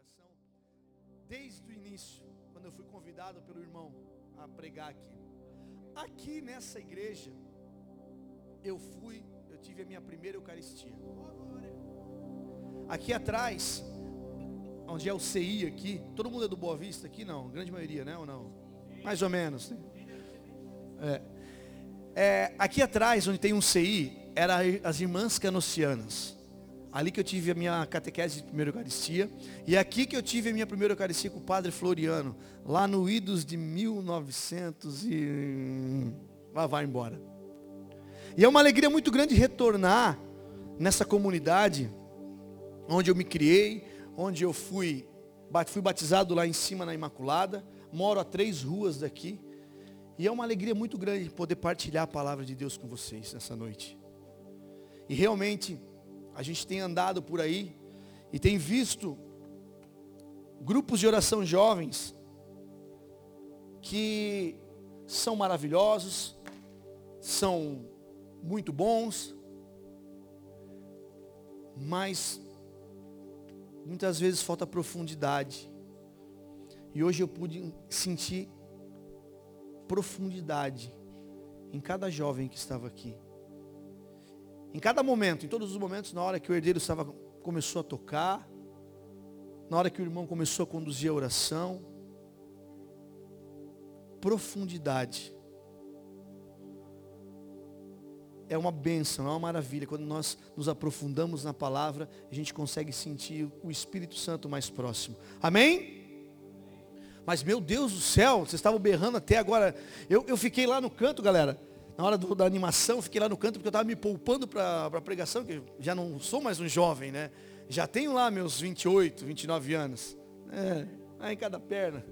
coração desde o início, quando eu fui convidado pelo irmão a pregar aqui. Aqui nessa igreja, eu fui, eu tive a minha primeira Eucaristia. Aqui atrás, onde é o CI aqui, todo mundo é do Boa Vista aqui? Não, grande maioria, né? Ou não? Mais ou menos. Né? É. É, aqui atrás, onde tem um CI, eram as irmãs canocianas. Ali que eu tive a minha catequese de primeira Eucaristia. E aqui que eu tive a minha primeira Eucaristia com o Padre Floriano. Lá no Idos de 1900 e... Lá vai embora. E é uma alegria muito grande retornar nessa comunidade onde eu me criei, onde eu fui, fui batizado lá em cima na Imaculada. Moro a três ruas daqui. E é uma alegria muito grande poder partilhar a palavra de Deus com vocês nessa noite. E realmente, a gente tem andado por aí e tem visto grupos de oração jovens que são maravilhosos, são muito bons, mas muitas vezes falta profundidade. E hoje eu pude sentir profundidade em cada jovem que estava aqui. Em cada momento, em todos os momentos, na hora que o herdeiro estava, começou a tocar, na hora que o irmão começou a conduzir a oração, profundidade. É uma bênção, é uma maravilha. Quando nós nos aprofundamos na palavra, a gente consegue sentir o Espírito Santo mais próximo. Amém? Mas meu Deus do céu, vocês estavam berrando até agora. Eu, eu fiquei lá no canto, galera na hora do, da animação, fiquei lá no canto porque eu estava me poupando para a pregação, que já não sou mais um jovem, né? Já tenho lá meus 28, 29 anos. É, aí em cada perna.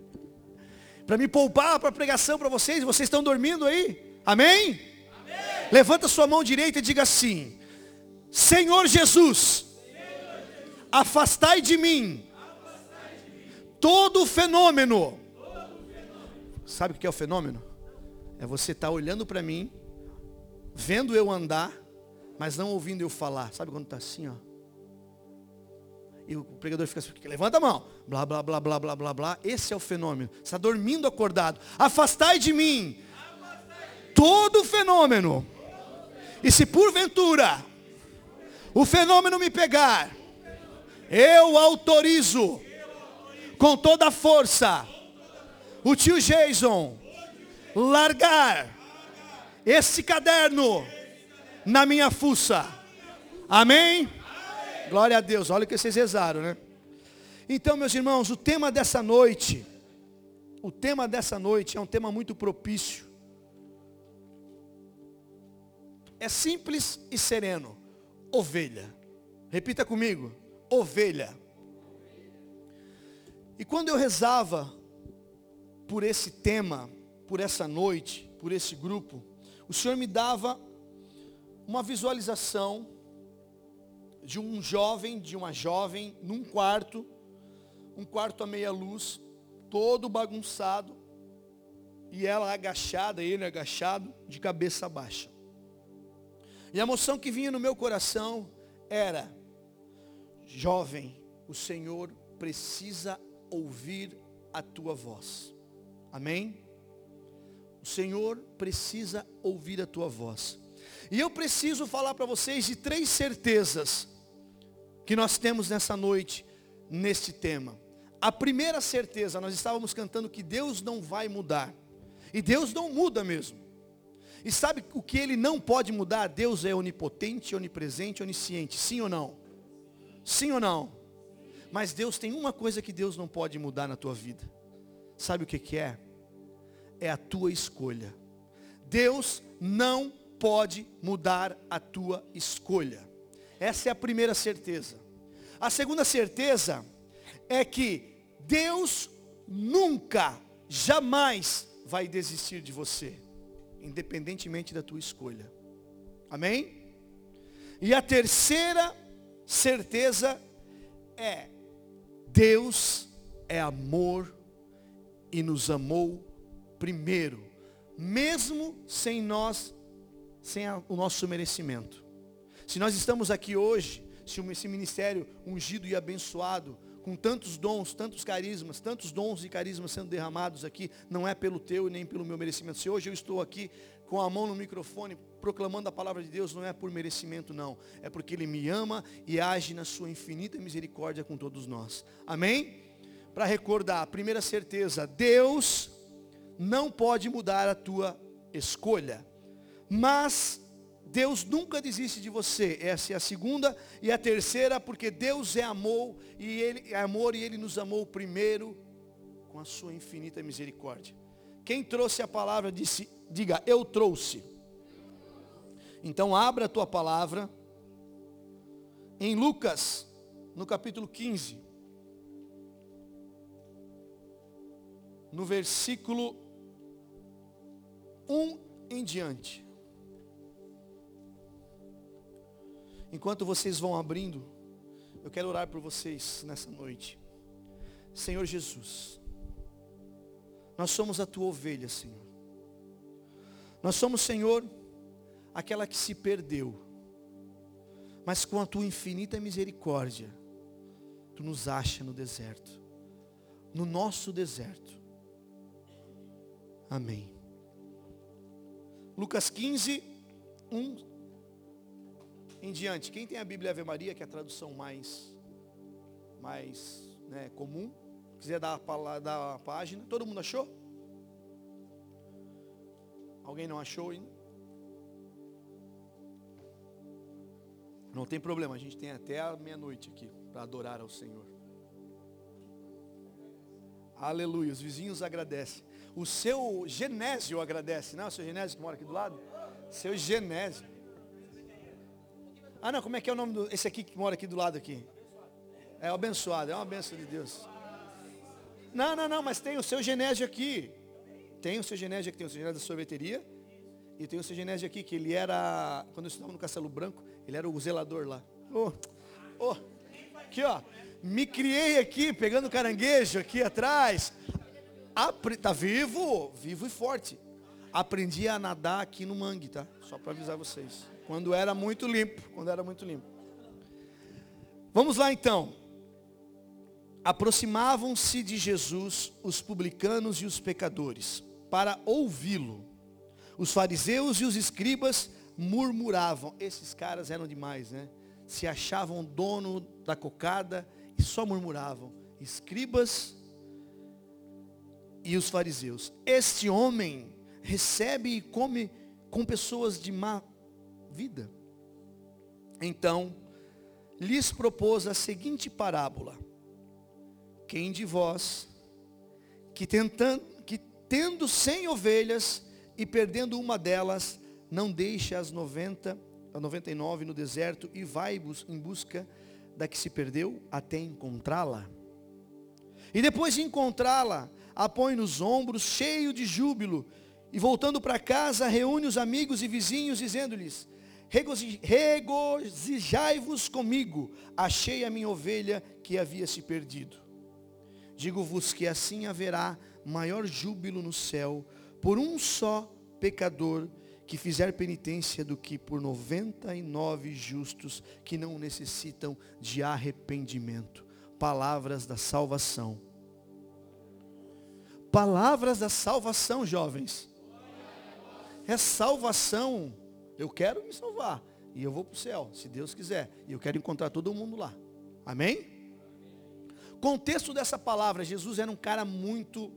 Para me poupar para a pregação para vocês, vocês estão dormindo aí? Amém? Amém? Levanta sua mão direita e diga assim: Senhor Jesus, Senhor Jesus afastai de mim, afastai de mim todo, o fenômeno. todo o fenômeno. Sabe o que é o fenômeno? É você estar tá olhando para mim vendo eu andar, mas não ouvindo eu falar. Sabe quando está assim, ó? E o pregador fica assim, levanta a mão. Blá, blá, blá, blá, blá, blá, blá. Esse é o fenômeno. Está dormindo acordado. Afastai de mim todo o fenômeno. E se porventura o fenômeno me pegar, eu autorizo com toda a força o tio Jason largar esse caderno na minha fuça. Amém? Glória a Deus. Olha o que vocês rezaram, né? Então, meus irmãos, o tema dessa noite, o tema dessa noite é um tema muito propício. É simples e sereno. Ovelha. Repita comigo. Ovelha. E quando eu rezava por esse tema, por essa noite, por esse grupo, o Senhor me dava uma visualização de um jovem, de uma jovem, num quarto, um quarto a meia luz, todo bagunçado, e ela agachada, ele agachado, de cabeça baixa. E a emoção que vinha no meu coração era, jovem, o Senhor precisa ouvir a tua voz. Amém? Senhor precisa ouvir a tua voz. E eu preciso falar para vocês de três certezas que nós temos nessa noite, neste tema. A primeira certeza, nós estávamos cantando que Deus não vai mudar. E Deus não muda mesmo. E sabe o que ele não pode mudar? Deus é onipotente, onipresente, onisciente. Sim ou não? Sim ou não? Mas Deus tem uma coisa que Deus não pode mudar na tua vida. Sabe o que, que é? É a tua escolha. Deus não pode mudar a tua escolha. Essa é a primeira certeza. A segunda certeza é que Deus nunca, jamais vai desistir de você, independentemente da tua escolha. Amém? E a terceira certeza é Deus é amor e nos amou primeiro, mesmo sem nós, sem a, o nosso merecimento. Se nós estamos aqui hoje, se esse ministério ungido e abençoado com tantos dons, tantos carismas, tantos dons e carismas sendo derramados aqui, não é pelo teu e nem pelo meu merecimento. Se hoje eu estou aqui com a mão no microfone, proclamando a palavra de Deus, não é por merecimento, não. É porque Ele me ama e age na sua infinita misericórdia com todos nós. Amém? Para recordar, primeira certeza, Deus não pode mudar a tua escolha. Mas Deus nunca desiste de você. Essa é a segunda e a terceira, porque Deus é amor e ele é amor e ele nos amou primeiro com a sua infinita misericórdia. Quem trouxe a palavra disse, diga, eu trouxe. Então abra a tua palavra em Lucas, no capítulo 15. No versículo 1 em diante. Enquanto vocês vão abrindo, eu quero orar por vocês nessa noite. Senhor Jesus, nós somos a tua ovelha, Senhor. Nós somos, Senhor, aquela que se perdeu, mas com a tua infinita misericórdia, tu nos acha no deserto, no nosso deserto. Amém. Lucas 15, 1 em diante. Quem tem a Bíblia Ave Maria, que é a tradução mais, mais né, comum, quiser dar a, dar a página. Todo mundo achou? Alguém não achou? Não tem problema, a gente tem até a meia-noite aqui para adorar ao Senhor. Aleluia, os vizinhos agradecem. O seu Genésio agradece, não é o seu Genésio que mora aqui do lado? Seu Genésio. Ah não, como é que é o nome do. Esse aqui que mora aqui do lado aqui? É o abençoado, é uma benção de Deus. Não, não, não, mas tem o seu Genésio aqui. Tem o seu Genésio aqui, tem o seu Genésio da sorveteria. E tem o seu Genésio aqui, que ele era, quando eu estudava no Castelo Branco, ele era o zelador lá. Oh, oh, aqui ó, me criei aqui, pegando caranguejo aqui atrás. Apre, tá vivo, vivo e forte. Aprendi a nadar aqui no mangue, tá? Só para avisar vocês. Quando era muito limpo, quando era muito limpo. Vamos lá então. Aproximavam-se de Jesus os publicanos e os pecadores para ouvi-lo. Os fariseus e os escribas murmuravam. Esses caras eram demais, né? Se achavam dono da cocada e só murmuravam. Escribas e os fariseus. Este homem recebe e come com pessoas de má vida. Então, lhes propôs a seguinte parábola: Quem de vós, que, tentando, que tendo cem ovelhas e perdendo uma delas, não deixa as noventa, a noventa e nove no deserto e vai em busca da que se perdeu até encontrá-la? E depois de encontrá-la, a põe nos ombros, cheio de júbilo, e voltando para casa, reúne os amigos e vizinhos, dizendo-lhes: Regozijai-vos comigo, achei a minha ovelha que havia se perdido. Digo-vos que assim haverá maior júbilo no céu por um só pecador que fizer penitência do que por noventa e nove justos que não necessitam de arrependimento. Palavras da salvação. Palavras da salvação, jovens é salvação. Eu quero me salvar. E eu vou para o céu, se Deus quiser. E eu quero encontrar todo mundo lá. Amém? Contexto dessa palavra, Jesus era um cara muito,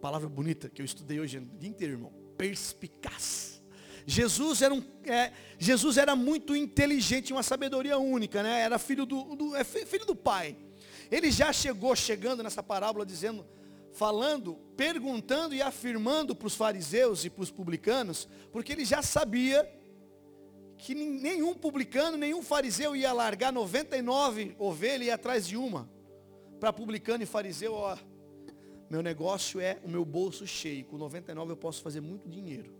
palavra bonita que eu estudei hoje o dia inteiro, irmão, perspicaz. Jesus era, um, é, Jesus era muito inteligente, uma sabedoria única, né? Era filho do, do é filho do pai. Ele já chegou chegando nessa parábola dizendo, falando, perguntando e afirmando para os fariseus e para os publicanos, porque ele já sabia que nenhum publicano, nenhum fariseu ia largar 99 ovelhas e ir atrás de uma. Para publicano e fariseu, ó, meu negócio é o meu bolso cheio. Com 99 eu posso fazer muito dinheiro.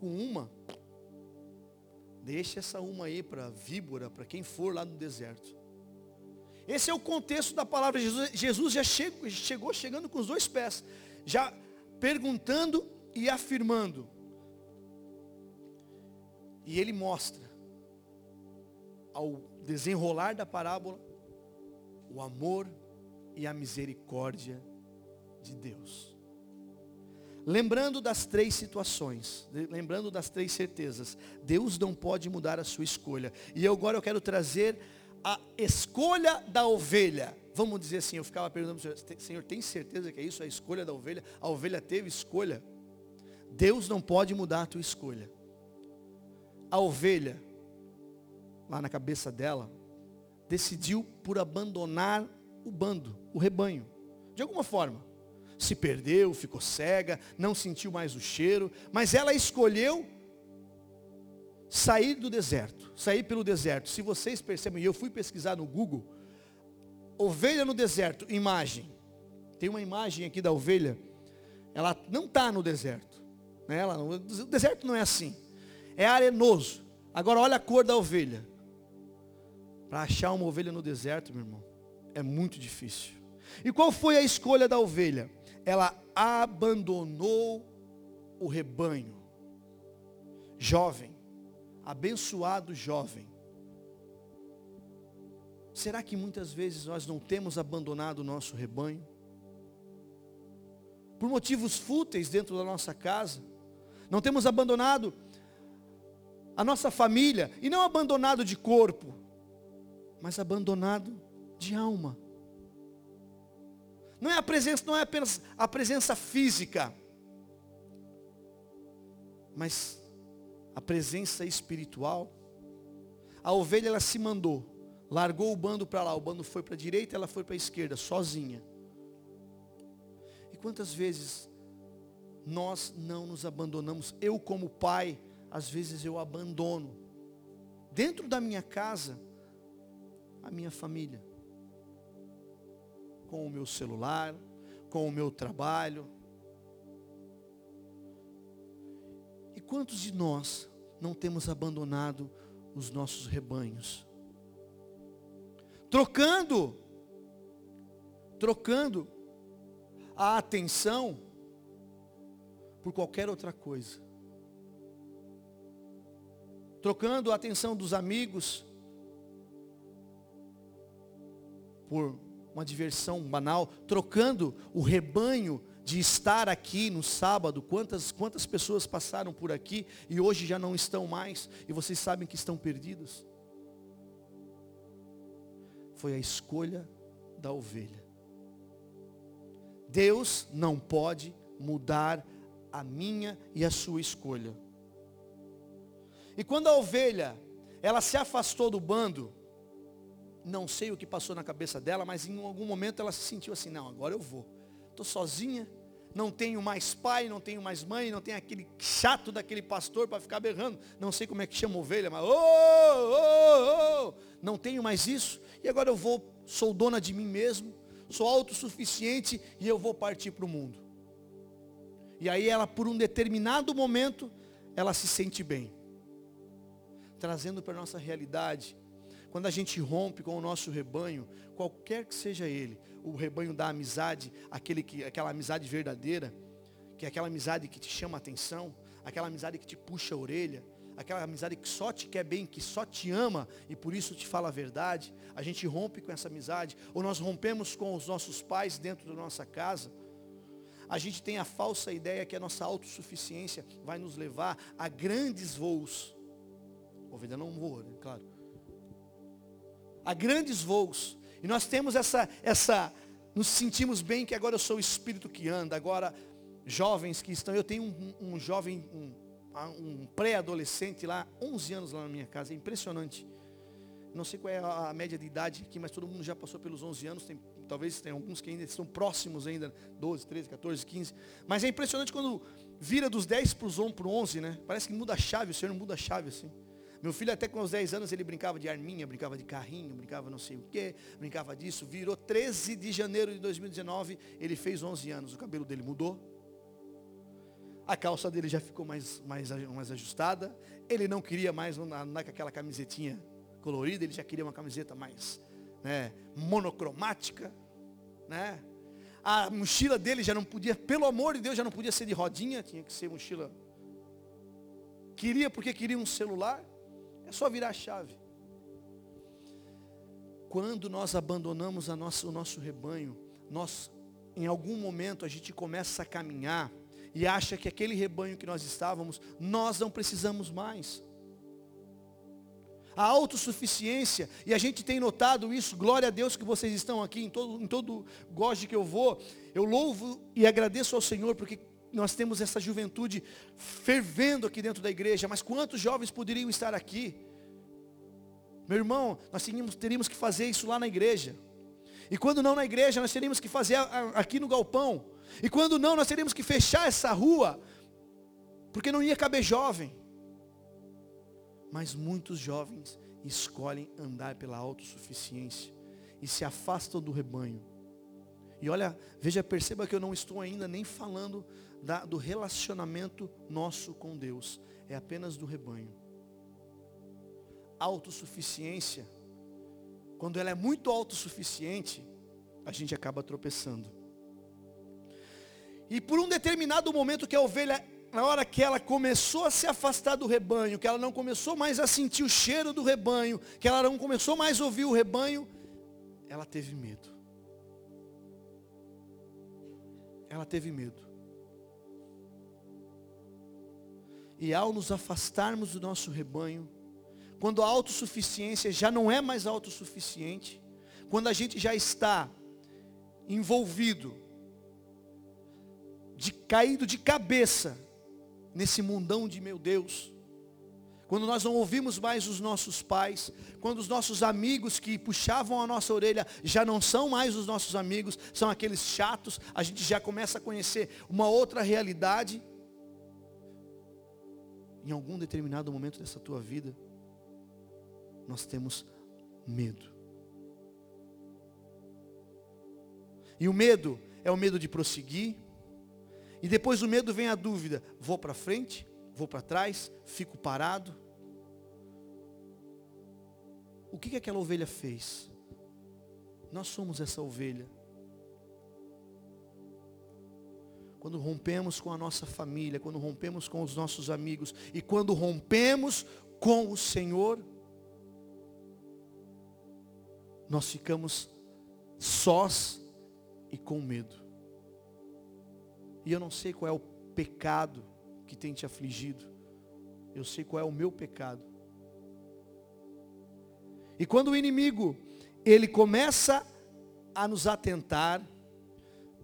Com uma, deixa essa uma aí para víbora, para quem for lá no deserto. Esse é o contexto da palavra. Jesus, Jesus já chegou, chegou chegando com os dois pés, já perguntando e afirmando. E ele mostra, ao desenrolar da parábola, o amor e a misericórdia de Deus. Lembrando das três situações, lembrando das três certezas, Deus não pode mudar a sua escolha. E agora eu quero trazer a escolha da ovelha. Vamos dizer assim, eu ficava perguntando para o Senhor, Senhor, tem certeza que é isso, a escolha da ovelha? A ovelha teve escolha? Deus não pode mudar a tua escolha. A ovelha, lá na cabeça dela, decidiu por abandonar o bando, o rebanho. De alguma forma. Se perdeu, ficou cega, não sentiu mais o cheiro, mas ela escolheu sair do deserto, sair pelo deserto. Se vocês percebem, eu fui pesquisar no Google, ovelha no deserto, imagem. Tem uma imagem aqui da ovelha, ela não está no deserto. Né? Ela, o deserto não é assim, é arenoso. Agora olha a cor da ovelha. Para achar uma ovelha no deserto, meu irmão, é muito difícil. E qual foi a escolha da ovelha? Ela abandonou o rebanho. Jovem, abençoado jovem. Será que muitas vezes nós não temos abandonado o nosso rebanho? Por motivos fúteis dentro da nossa casa? Não temos abandonado a nossa família, e não abandonado de corpo, mas abandonado de alma. Não é a presença, não é apenas a presença física, mas a presença espiritual. A ovelha ela se mandou, largou o bando para lá, o bando foi para a direita, ela foi para a esquerda, sozinha. E quantas vezes nós não nos abandonamos? Eu como pai, às vezes eu abandono dentro da minha casa a minha família. Com o meu celular, com o meu trabalho. Quantos de nós não temos abandonado os nossos rebanhos? Trocando, trocando a atenção por qualquer outra coisa. Trocando a atenção dos amigos por uma diversão banal, trocando o rebanho de estar aqui no sábado, quantas, quantas pessoas passaram por aqui e hoje já não estão mais, e vocês sabem que estão perdidos? Foi a escolha da ovelha. Deus não pode mudar a minha e a sua escolha. E quando a ovelha, ela se afastou do bando, não sei o que passou na cabeça dela, mas em algum momento ela se sentiu assim, não, agora eu vou. Estou sozinha, não tenho mais pai, não tenho mais mãe, não tenho aquele chato daquele pastor para ficar berrando. Não sei como é que chama ovelha, mas oh, oh, oh, não tenho mais isso. E agora eu vou, sou dona de mim mesmo, sou autossuficiente e eu vou partir para o mundo. E aí ela, por um determinado momento, ela se sente bem. Trazendo para a nossa realidade, quando a gente rompe com o nosso rebanho, qualquer que seja ele, o rebanho da amizade, aquele que, aquela amizade verdadeira, que é aquela amizade que te chama a atenção, aquela amizade que te puxa a orelha, aquela amizade que só te quer bem, que só te ama e por isso te fala a verdade, a gente rompe com essa amizade, ou nós rompemos com os nossos pais dentro da nossa casa, a gente tem a falsa ideia que a nossa autossuficiência vai nos levar a grandes voos. Ovelha não voa, né? claro a grandes voos. E nós temos essa, essa, nos sentimos bem que agora eu sou o espírito que anda, agora jovens que estão, eu tenho um, um jovem, um, um pré-adolescente lá, 11 anos lá na minha casa, é impressionante. Não sei qual é a, a média de idade aqui, mas todo mundo já passou pelos 11 anos, tem, talvez tem alguns que ainda estão próximos ainda, 12, 13, 14, 15. Mas é impressionante quando vira dos 10 para os 11, né? Parece que muda a chave, o Senhor muda a chave assim. Meu filho até com os 10 anos ele brincava de arminha, brincava de carrinho, brincava não sei o que, brincava disso. Virou 13 de janeiro de 2019, ele fez 11 anos. O cabelo dele mudou. A calça dele já ficou mais, mais, mais ajustada. Ele não queria mais andar com aquela camisetinha colorida, ele já queria uma camiseta mais né, monocromática. Né? A mochila dele já não podia, pelo amor de Deus, já não podia ser de rodinha, tinha que ser mochila. Queria porque queria um celular. É só virar a chave. Quando nós abandonamos nossa, o nosso rebanho, nós, em algum momento, a gente começa a caminhar e acha que aquele rebanho que nós estávamos, nós não precisamos mais. A autossuficiência, e a gente tem notado isso, glória a Deus que vocês estão aqui, em todo, em todo que eu vou, eu louvo e agradeço ao Senhor, porque nós temos essa juventude fervendo aqui dentro da igreja, mas quantos jovens poderiam estar aqui? Meu irmão, nós teríamos, teríamos que fazer isso lá na igreja. E quando não na igreja, nós teríamos que fazer aqui no galpão. E quando não, nós teríamos que fechar essa rua, porque não ia caber jovem. Mas muitos jovens escolhem andar pela autossuficiência e se afastam do rebanho. E olha, veja, perceba que eu não estou ainda nem falando da, do relacionamento nosso com Deus, é apenas do rebanho. Autossuficiência, quando ela é muito autossuficiente, a gente acaba tropeçando. E por um determinado momento que a ovelha, na hora que ela começou a se afastar do rebanho, que ela não começou mais a sentir o cheiro do rebanho, que ela não começou mais a ouvir o rebanho, ela teve medo. Ela teve medo. E ao nos afastarmos do nosso rebanho, quando a autossuficiência já não é mais autossuficiente, quando a gente já está envolvido de caído de cabeça nesse mundão de meu Deus. Quando nós não ouvimos mais os nossos pais, quando os nossos amigos que puxavam a nossa orelha já não são mais os nossos amigos, são aqueles chatos, a gente já começa a conhecer uma outra realidade. Em algum determinado momento dessa tua vida, nós temos medo. E o medo é o medo de prosseguir, e depois do medo vem a dúvida: vou para frente? Vou para trás? Fico parado? O que, que aquela ovelha fez? Nós somos essa ovelha. Quando rompemos com a nossa família, quando rompemos com os nossos amigos e quando rompemos com o Senhor, nós ficamos sós e com medo. E eu não sei qual é o pecado que tem te afligido. Eu sei qual é o meu pecado. E quando o inimigo, ele começa a nos atentar,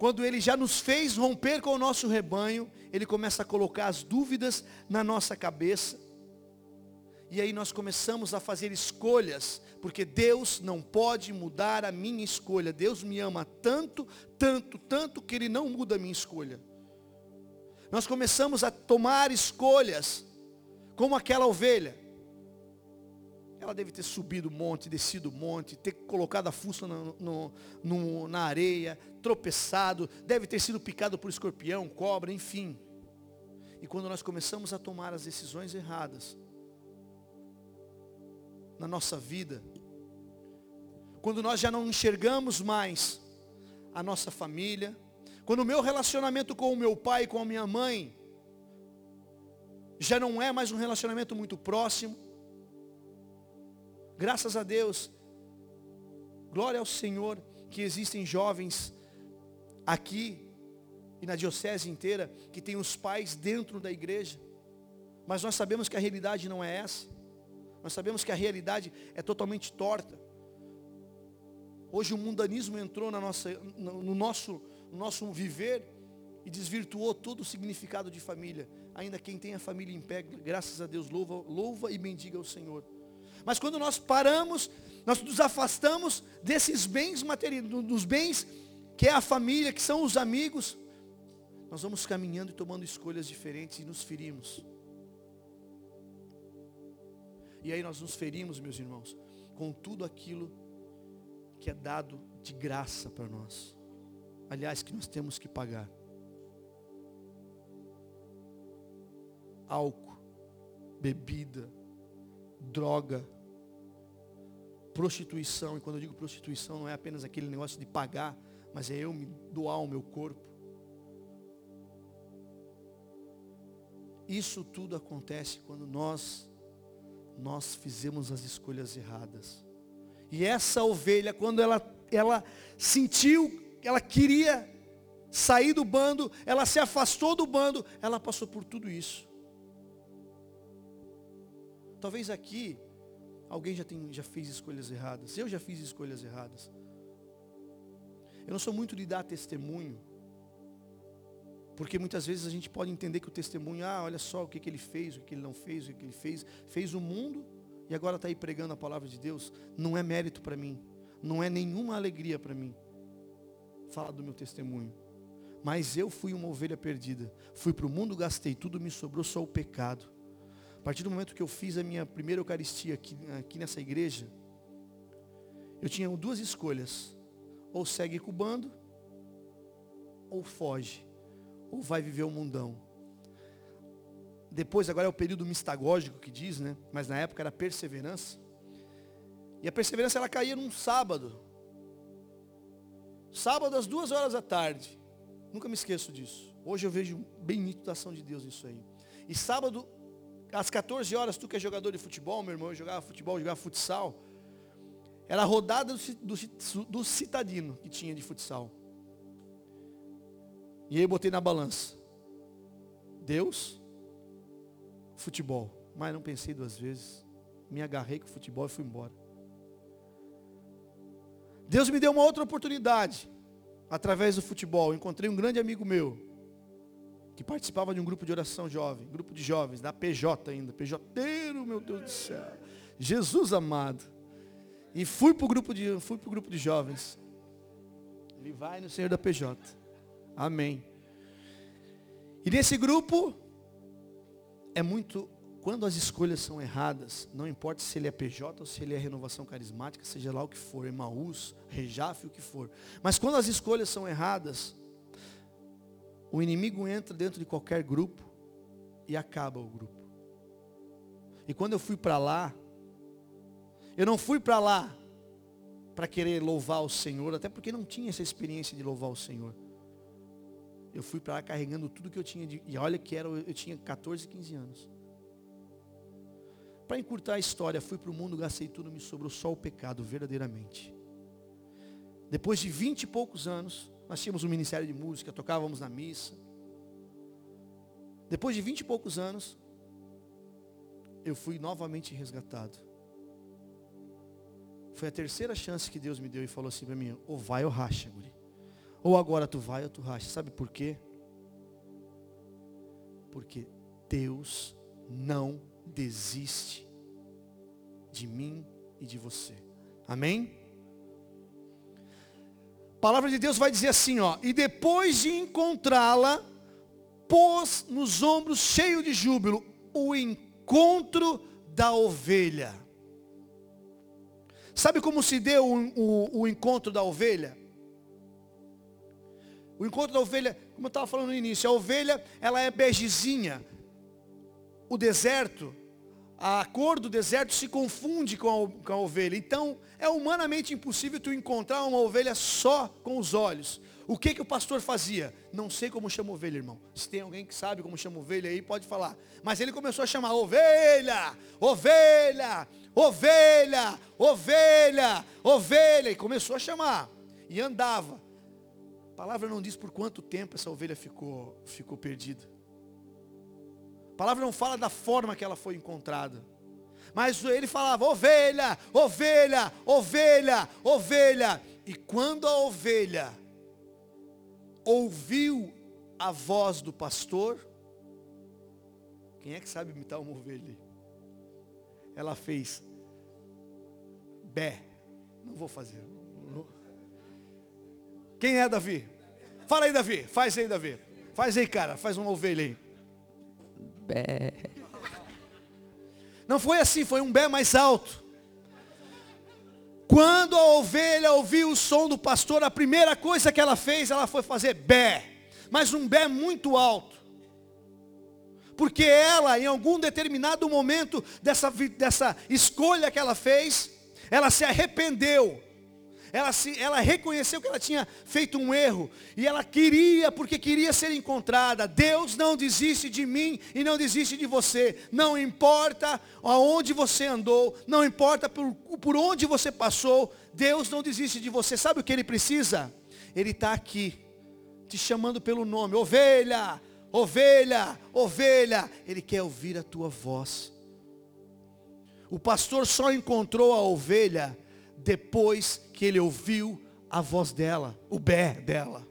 quando ele já nos fez romper com o nosso rebanho, ele começa a colocar as dúvidas na nossa cabeça. E aí nós começamos a fazer escolhas, porque Deus não pode mudar a minha escolha. Deus me ama tanto, tanto, tanto que Ele não muda a minha escolha nós começamos a tomar escolhas, como aquela ovelha. Ela deve ter subido o monte, descido o monte, ter colocado a fuça no, no, no, na areia, tropeçado, deve ter sido picado por escorpião, cobra, enfim. E quando nós começamos a tomar as decisões erradas na nossa vida, quando nós já não enxergamos mais a nossa família, quando o meu relacionamento com o meu pai e com a minha mãe já não é mais um relacionamento muito próximo. Graças a Deus, glória ao Senhor, que existem jovens aqui e na diocese inteira que tem os pais dentro da igreja. Mas nós sabemos que a realidade não é essa. Nós sabemos que a realidade é totalmente torta. Hoje o mundanismo entrou na nossa, no nosso no nosso viver e desvirtuou todo o significado de família. Ainda quem tem a família em pé, graças a Deus, louva, louva e bendiga o Senhor. Mas quando nós paramos, nós nos afastamos desses bens materiais, dos bens que é a família, que são os amigos, nós vamos caminhando e tomando escolhas diferentes e nos ferimos. E aí nós nos ferimos, meus irmãos, com tudo aquilo que é dado de graça para nós aliás, que nós temos que pagar. Álcool, bebida, droga, prostituição, e quando eu digo prostituição não é apenas aquele negócio de pagar, mas é eu me doar o meu corpo. Isso tudo acontece quando nós nós fizemos as escolhas erradas. E essa ovelha, quando ela ela sentiu ela queria sair do bando, ela se afastou do bando, ela passou por tudo isso. Talvez aqui alguém já, tem, já fez escolhas erradas. Eu já fiz escolhas erradas. Eu não sou muito de dar testemunho. Porque muitas vezes a gente pode entender que o testemunho, ah, olha só o que, que ele fez, o que ele não fez, o que ele fez. Fez o mundo e agora está aí pregando a palavra de Deus. Não é mérito para mim. Não é nenhuma alegria para mim. Fala do meu testemunho. Mas eu fui uma ovelha perdida. Fui para o mundo, gastei tudo, me sobrou só o pecado. A partir do momento que eu fiz a minha primeira Eucaristia aqui, aqui nessa igreja, eu tinha duas escolhas. Ou segue com o bando, ou foge, ou vai viver o mundão. Depois, agora é o período mistagógico que diz, né? Mas na época era perseverança. E a perseverança ela caía num sábado. Sábado às duas horas da tarde. Nunca me esqueço disso. Hoje eu vejo bem nítido a ação de Deus nisso aí. E sábado, às 14 horas, tu que é jogador de futebol, meu irmão, eu jogava futebol, jogava futsal. Era a rodada do, do, do citadino que tinha de futsal. E aí eu botei na balança. Deus, futebol. Mas não pensei duas vezes. Me agarrei com o futebol e fui embora. Deus me deu uma outra oportunidade através do futebol. Encontrei um grande amigo meu, que participava de um grupo de oração jovem, grupo de jovens, da PJ ainda, PJeiro, meu Deus do céu. Jesus amado. E fui para o grupo de, fui pro grupo de jovens. Ele vai no Senhor da PJ. Amém. E nesse grupo é muito quando as escolhas são erradas, não importa se ele é PJ ou se ele é renovação carismática, seja lá o que for, Emaús, Rejaf, o que for. Mas quando as escolhas são erradas, o inimigo entra dentro de qualquer grupo e acaba o grupo. E quando eu fui para lá, eu não fui para lá para querer louvar o Senhor, até porque não tinha essa experiência de louvar o Senhor. Eu fui para lá carregando tudo que eu tinha de, e olha que era eu tinha 14, 15 anos. Para encurtar a história, fui para o mundo, gastei tudo, me sobrou só o pecado, verdadeiramente. Depois de vinte e poucos anos, nós tínhamos um ministério de música, tocávamos na missa. Depois de vinte e poucos anos, eu fui novamente resgatado. Foi a terceira chance que Deus me deu e falou assim para mim, ou vai ou racha, guri. Ou agora tu vai ou tu racha. Sabe por quê? Porque Deus não desiste de mim e de você. Amém? Palavra de Deus vai dizer assim, ó, e depois de encontrá-la, pôs nos ombros cheio de júbilo o encontro da ovelha. Sabe como se deu o, o, o encontro da ovelha? O encontro da ovelha, como eu estava falando no início, a ovelha, ela é begezinha, o deserto, a cor do deserto se confunde com a, com a, ovelha. Então, é humanamente impossível tu encontrar uma ovelha só com os olhos. O que que o pastor fazia? Não sei como chama ovelha, irmão. Se tem alguém que sabe como chama ovelha aí, pode falar. Mas ele começou a chamar ovelha, ovelha, ovelha, ovelha, ovelha. E começou a chamar. E andava. A palavra não diz por quanto tempo essa ovelha ficou, ficou perdida. A palavra não fala da forma que ela foi encontrada. Mas ele falava, ovelha, ovelha, ovelha, ovelha. E quando a ovelha ouviu a voz do pastor, quem é que sabe imitar uma ovelha? Ela fez bé. Não vou fazer. Quem é Davi? Fala aí, Davi. Faz aí, Davi. Faz aí, cara. Faz uma ovelha aí bé. Não foi assim, foi um bé mais alto. Quando a ovelha ouviu o som do pastor, a primeira coisa que ela fez, ela foi fazer bé. Mas um bé muito alto. Porque ela, em algum determinado momento dessa, dessa escolha que ela fez, ela se arrependeu ela, se, ela reconheceu que ela tinha feito um erro. E ela queria, porque queria ser encontrada. Deus não desiste de mim e não desiste de você. Não importa aonde você andou, não importa por, por onde você passou, Deus não desiste de você. Sabe o que Ele precisa? Ele está aqui, te chamando pelo nome, ovelha, ovelha, ovelha. Ele quer ouvir a tua voz. O pastor só encontrou a ovelha depois que ele ouviu a voz dela, o bé dela.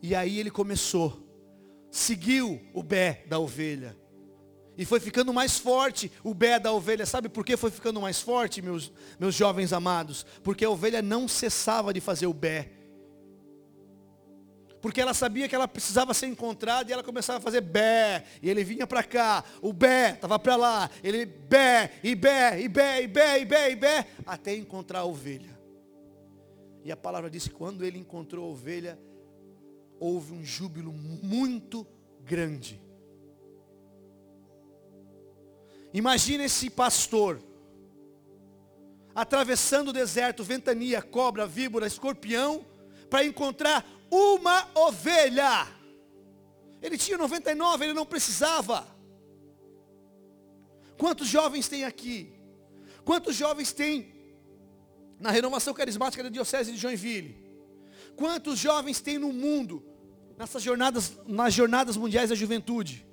E aí ele começou, seguiu o bé da ovelha. E foi ficando mais forte o bé da ovelha. Sabe por que foi ficando mais forte, meus, meus jovens amados? Porque a ovelha não cessava de fazer o bé. Porque ela sabia que ela precisava ser encontrada e ela começava a fazer bé. E ele vinha para cá, o bé estava para lá. Ele bé, e bé, e bé, e bé, e bé, e bé, até encontrar a ovelha. E a palavra diz que quando ele encontrou a ovelha, houve um júbilo muito grande. Imagina esse pastor atravessando o deserto, ventania, cobra, víbora, escorpião, para encontrar uma ovelha. Ele tinha 99, ele não precisava. Quantos jovens tem aqui? Quantos jovens tem na renovação carismática da Diocese de Joinville? Quantos jovens tem no mundo nessas jornadas, nas jornadas mundiais da juventude?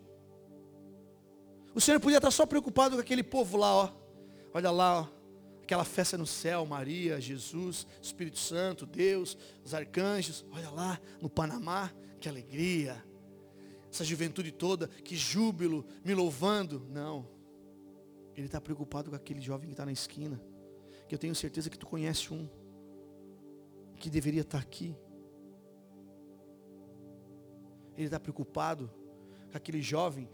O Senhor podia estar só preocupado com aquele povo lá, ó. Olha lá, ó. Aquela festa no céu, Maria, Jesus, Espírito Santo, Deus, os arcanjos. Olha lá, no Panamá, que alegria. Essa juventude toda, que júbilo, me louvando. Não. Ele está preocupado com aquele jovem que está na esquina. Que eu tenho certeza que tu conhece um. Que deveria estar aqui. Ele está preocupado com aquele jovem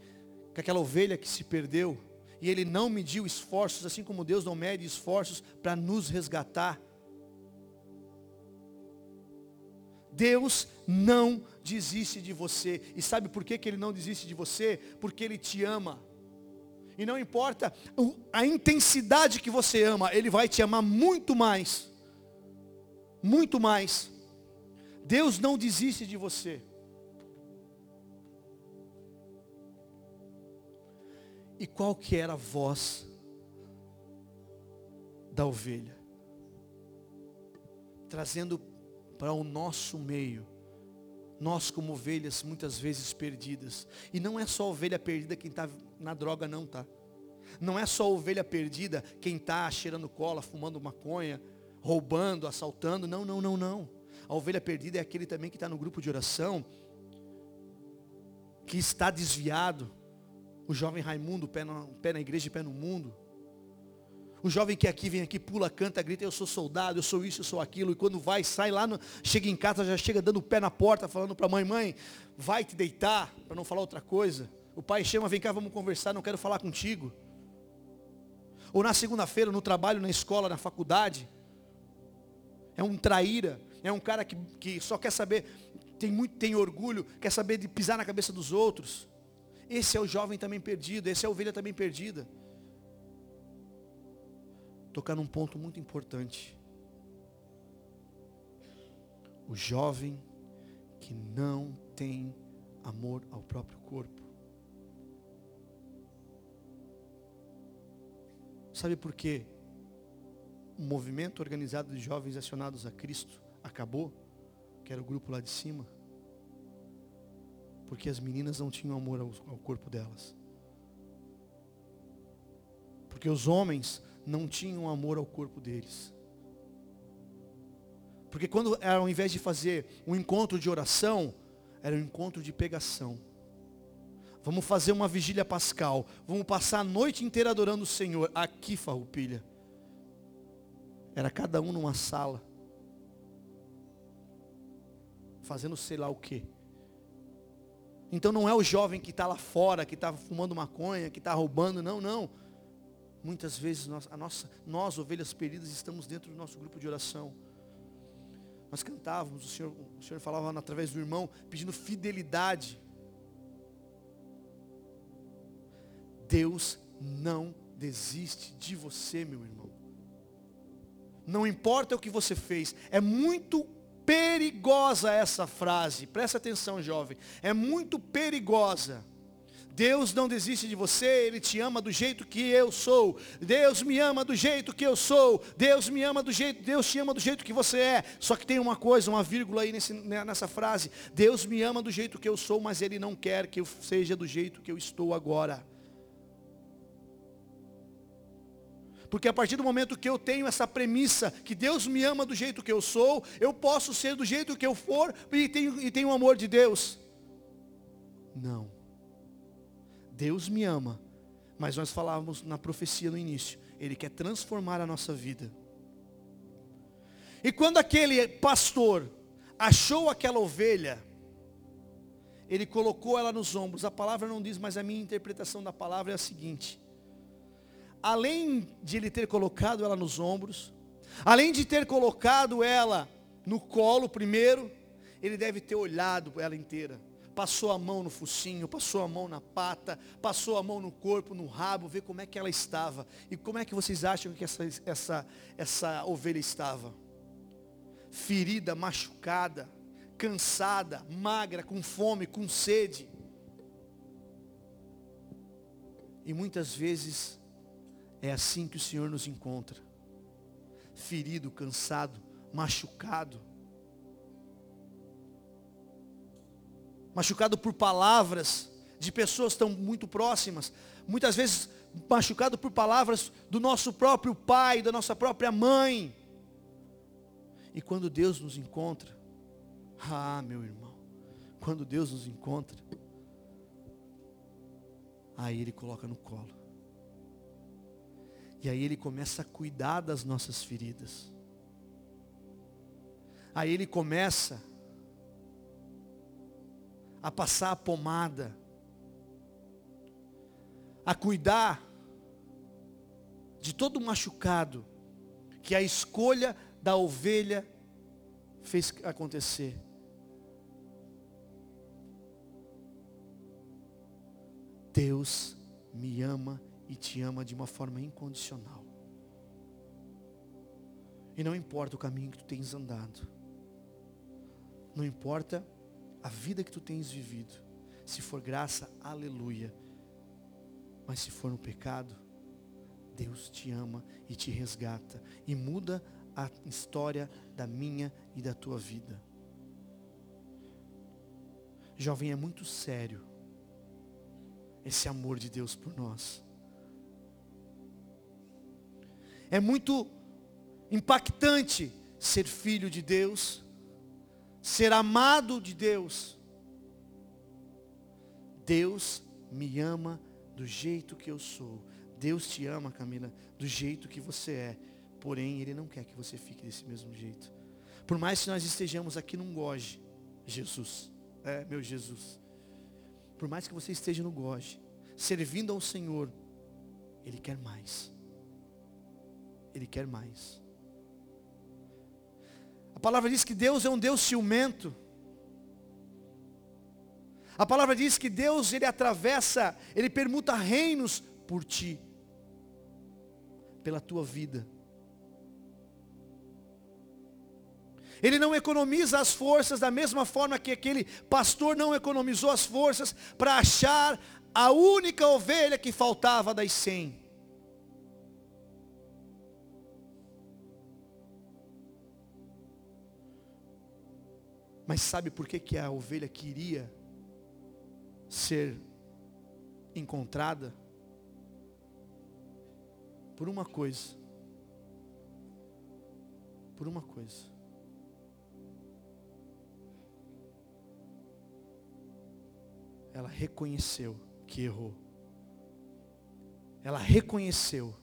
com aquela ovelha que se perdeu, e ele não mediu esforços, assim como Deus não mede esforços para nos resgatar. Deus não desiste de você. E sabe por que, que Ele não desiste de você? Porque Ele te ama. E não importa a intensidade que você ama, Ele vai te amar muito mais. Muito mais. Deus não desiste de você. E qual que era a voz da ovelha? Trazendo para o nosso meio, nós como ovelhas muitas vezes perdidas. E não é só ovelha perdida quem está na droga não, tá? Não é só ovelha perdida quem está cheirando cola, fumando maconha, roubando, assaltando. Não, não, não, não. A ovelha perdida é aquele também que está no grupo de oração, que está desviado, o jovem Raimundo, pé na, pé na igreja e pé no mundo. O jovem que aqui vem aqui, pula, canta, grita, eu sou soldado, eu sou isso, eu sou aquilo. E quando vai, sai lá, no, chega em casa, já chega dando o pé na porta, falando para a mãe, mãe, vai te deitar, para não falar outra coisa. O pai chama, vem cá, vamos conversar, não quero falar contigo. Ou na segunda-feira, no trabalho, na escola, na faculdade. É um traíra, é um cara que, que só quer saber, tem muito, tem orgulho, quer saber de pisar na cabeça dos outros. Esse é o jovem também perdido, esse é a ovelha também perdida. Tocar num ponto muito importante. O jovem que não tem amor ao próprio corpo. Sabe por quê? O movimento organizado de jovens acionados a Cristo acabou, que era o grupo lá de cima porque as meninas não tinham amor ao, ao corpo delas. Porque os homens não tinham amor ao corpo deles. Porque quando ao invés de fazer um encontro de oração, era um encontro de pegação. Vamos fazer uma vigília pascal. Vamos passar a noite inteira adorando o Senhor. Aqui, farroupilha. Era cada um numa sala. Fazendo sei lá o quê. Então não é o jovem que está lá fora, que está fumando maconha, que está roubando, não, não. Muitas vezes nós, a nossa, nós, ovelhas perdidas, estamos dentro do nosso grupo de oração. Nós cantávamos, o Senhor, o Senhor falava através do irmão, pedindo fidelidade. Deus não desiste de você, meu irmão. Não importa o que você fez, é muito perigosa essa frase. Presta atenção, jovem. É muito perigosa. Deus não desiste de você, Ele te ama do jeito que eu sou. Deus me ama do jeito que eu sou. Deus me ama do jeito, Deus te ama do jeito que você é. Só que tem uma coisa, uma vírgula aí nesse, né, nessa frase. Deus me ama do jeito que eu sou, mas Ele não quer que eu seja do jeito que eu estou agora. Porque a partir do momento que eu tenho essa premissa, que Deus me ama do jeito que eu sou, eu posso ser do jeito que eu for e tenho, e tenho o amor de Deus. Não. Deus me ama. Mas nós falávamos na profecia no início. Ele quer transformar a nossa vida. E quando aquele pastor achou aquela ovelha, ele colocou ela nos ombros. A palavra não diz, mas a minha interpretação da palavra é a seguinte: além de ele ter colocado ela nos ombros, além de ter colocado ela no colo primeiro, ele deve ter olhado ela inteira passou a mão no focinho, passou a mão na pata, passou a mão no corpo, no rabo, ver como é que ela estava. E como é que vocês acham que essa, essa, essa ovelha estava? Ferida, machucada, cansada, magra, com fome, com sede. E muitas vezes é assim que o Senhor nos encontra. Ferido, cansado, machucado machucado por palavras de pessoas tão muito próximas, muitas vezes machucado por palavras do nosso próprio pai, da nossa própria mãe. E quando Deus nos encontra, ah, meu irmão, quando Deus nos encontra, aí Ele coloca no colo. E aí Ele começa a cuidar das nossas feridas. Aí Ele começa a passar a pomada, a cuidar de todo machucado que a escolha da ovelha fez acontecer. Deus me ama e te ama de uma forma incondicional. E não importa o caminho que tu tens andado. Não importa a vida que tu tens vivido. Se for graça, aleluia. Mas se for no pecado, Deus te ama e te resgata e muda a história da minha e da tua vida. Jovem, é muito sério esse amor de Deus por nós. É muito impactante ser filho de Deus ser amado de Deus. Deus me ama do jeito que eu sou. Deus te ama, Camila, do jeito que você é. Porém, Ele não quer que você fique desse mesmo jeito. Por mais que nós estejamos aqui num goje, Jesus, é meu Jesus. Por mais que você esteja no goje, servindo ao Senhor, Ele quer mais. Ele quer mais. A palavra diz que Deus é um Deus ciumento. A palavra diz que Deus, ele atravessa, ele permuta reinos por ti, pela tua vida. Ele não economiza as forças da mesma forma que aquele pastor não economizou as forças para achar a única ovelha que faltava das cem. Mas sabe por que, que a ovelha queria ser encontrada? Por uma coisa. Por uma coisa. Ela reconheceu que errou. Ela reconheceu.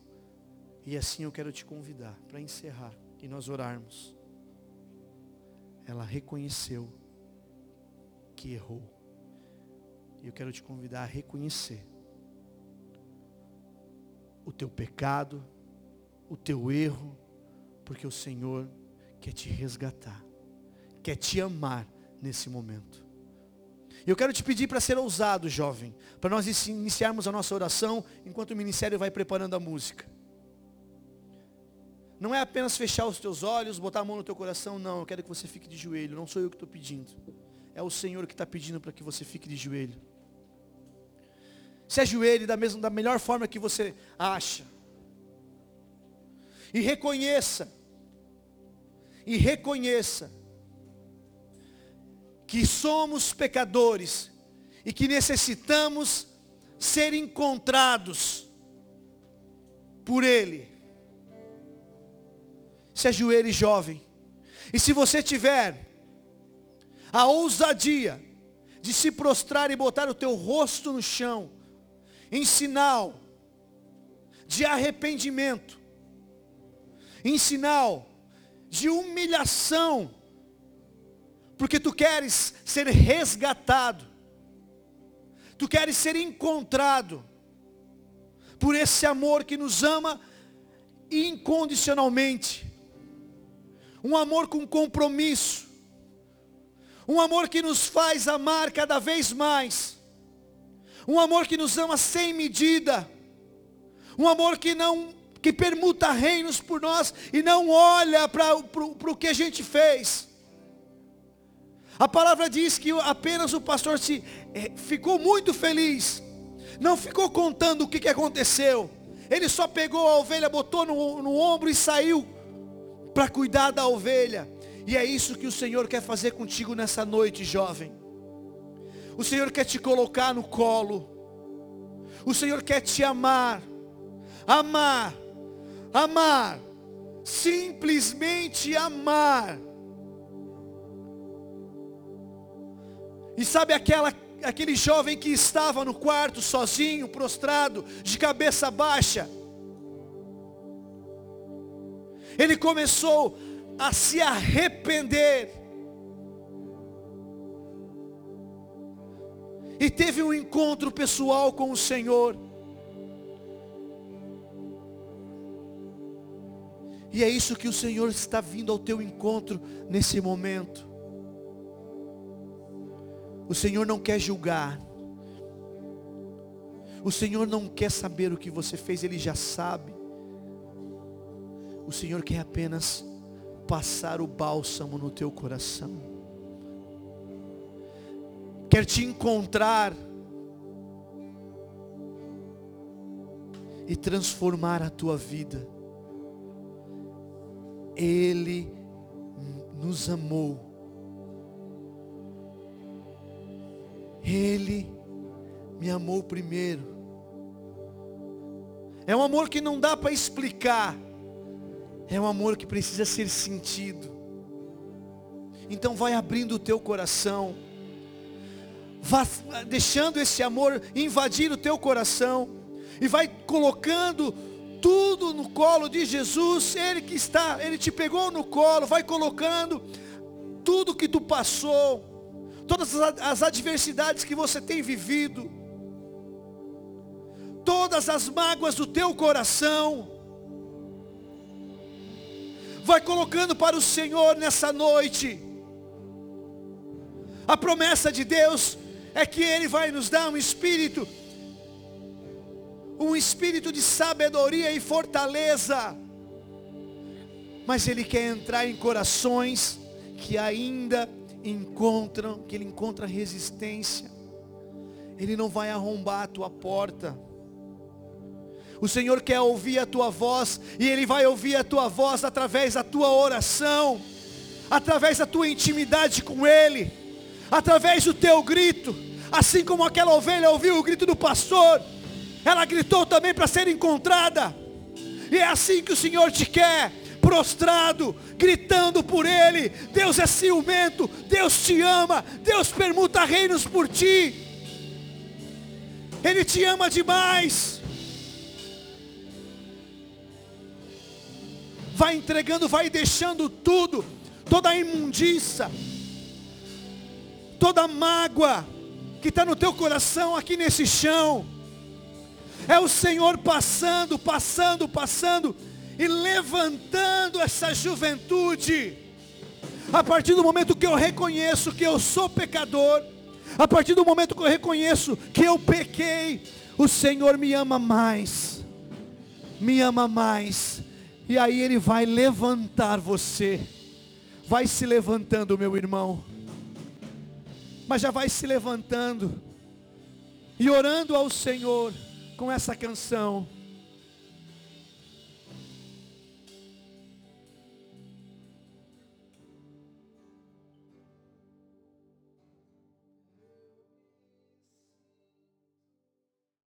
E assim eu quero te convidar para encerrar e nós orarmos ela reconheceu que errou. E eu quero te convidar a reconhecer o teu pecado, o teu erro, porque o Senhor quer te resgatar, quer te amar nesse momento. Eu quero te pedir para ser ousado, jovem, para nós iniciarmos a nossa oração enquanto o ministério vai preparando a música. Não é apenas fechar os teus olhos, botar a mão no teu coração, não. Eu quero que você fique de joelho. Não sou eu que estou pedindo. É o Senhor que está pedindo para que você fique de joelho. Se ajoelhe da, mesma, da melhor forma que você acha. E reconheça. E reconheça. Que somos pecadores. E que necessitamos ser encontrados por Ele. Se ajoelhe jovem. E se você tiver a ousadia de se prostrar e botar o teu rosto no chão, em sinal de arrependimento, em sinal de humilhação, porque tu queres ser resgatado, tu queres ser encontrado por esse amor que nos ama incondicionalmente, um amor com compromisso, um amor que nos faz amar cada vez mais, um amor que nos ama sem medida, um amor que não que permuta reinos por nós e não olha para o que a gente fez. A palavra diz que apenas o pastor se eh, ficou muito feliz, não ficou contando o que, que aconteceu. Ele só pegou a ovelha, botou no, no ombro e saiu para cuidar da ovelha. E é isso que o Senhor quer fazer contigo nessa noite, jovem. O Senhor quer te colocar no colo. O Senhor quer te amar. Amar. Amar. Simplesmente amar. E sabe aquela aquele jovem que estava no quarto sozinho, prostrado, de cabeça baixa. Ele começou a se arrepender. E teve um encontro pessoal com o Senhor. E é isso que o Senhor está vindo ao teu encontro nesse momento. O Senhor não quer julgar. O Senhor não quer saber o que você fez, Ele já sabe. O Senhor quer apenas passar o bálsamo no teu coração. Quer te encontrar e transformar a tua vida. Ele nos amou Ele me amou primeiro. É um amor que não dá para explicar. É um amor que precisa ser sentido. Então vai abrindo o teu coração. Vá deixando esse amor invadir o teu coração. E vai colocando tudo no colo de Jesus. Ele que está, Ele te pegou no colo. Vai colocando tudo que tu passou todas as adversidades que você tem vivido, todas as mágoas do teu coração, vai colocando para o Senhor nessa noite. A promessa de Deus é que Ele vai nos dar um espírito, um espírito de sabedoria e fortaleza. Mas Ele quer entrar em corações que ainda encontram, que ele encontra resistência. Ele não vai arrombar a tua porta. O Senhor quer ouvir a tua voz e Ele vai ouvir a tua voz através da tua oração, através da tua intimidade com Ele, através do teu grito, assim como aquela ovelha ouviu o grito do pastor, ela gritou também para ser encontrada. E é assim que o Senhor te quer prostrado, gritando por Ele. Deus é ciumento, Deus te ama, Deus permuta reinos por ti. Ele te ama demais. Vai entregando, vai deixando tudo, toda a imundícia, toda a mágoa que está no teu coração aqui nesse chão. É o Senhor passando, passando, passando e levantando essa juventude. A partir do momento que eu reconheço que eu sou pecador, a partir do momento que eu reconheço que eu pequei, o Senhor me ama mais, me ama mais, e aí Ele vai levantar você, vai se levantando, meu irmão, mas já vai se levantando, e orando ao Senhor com essa canção.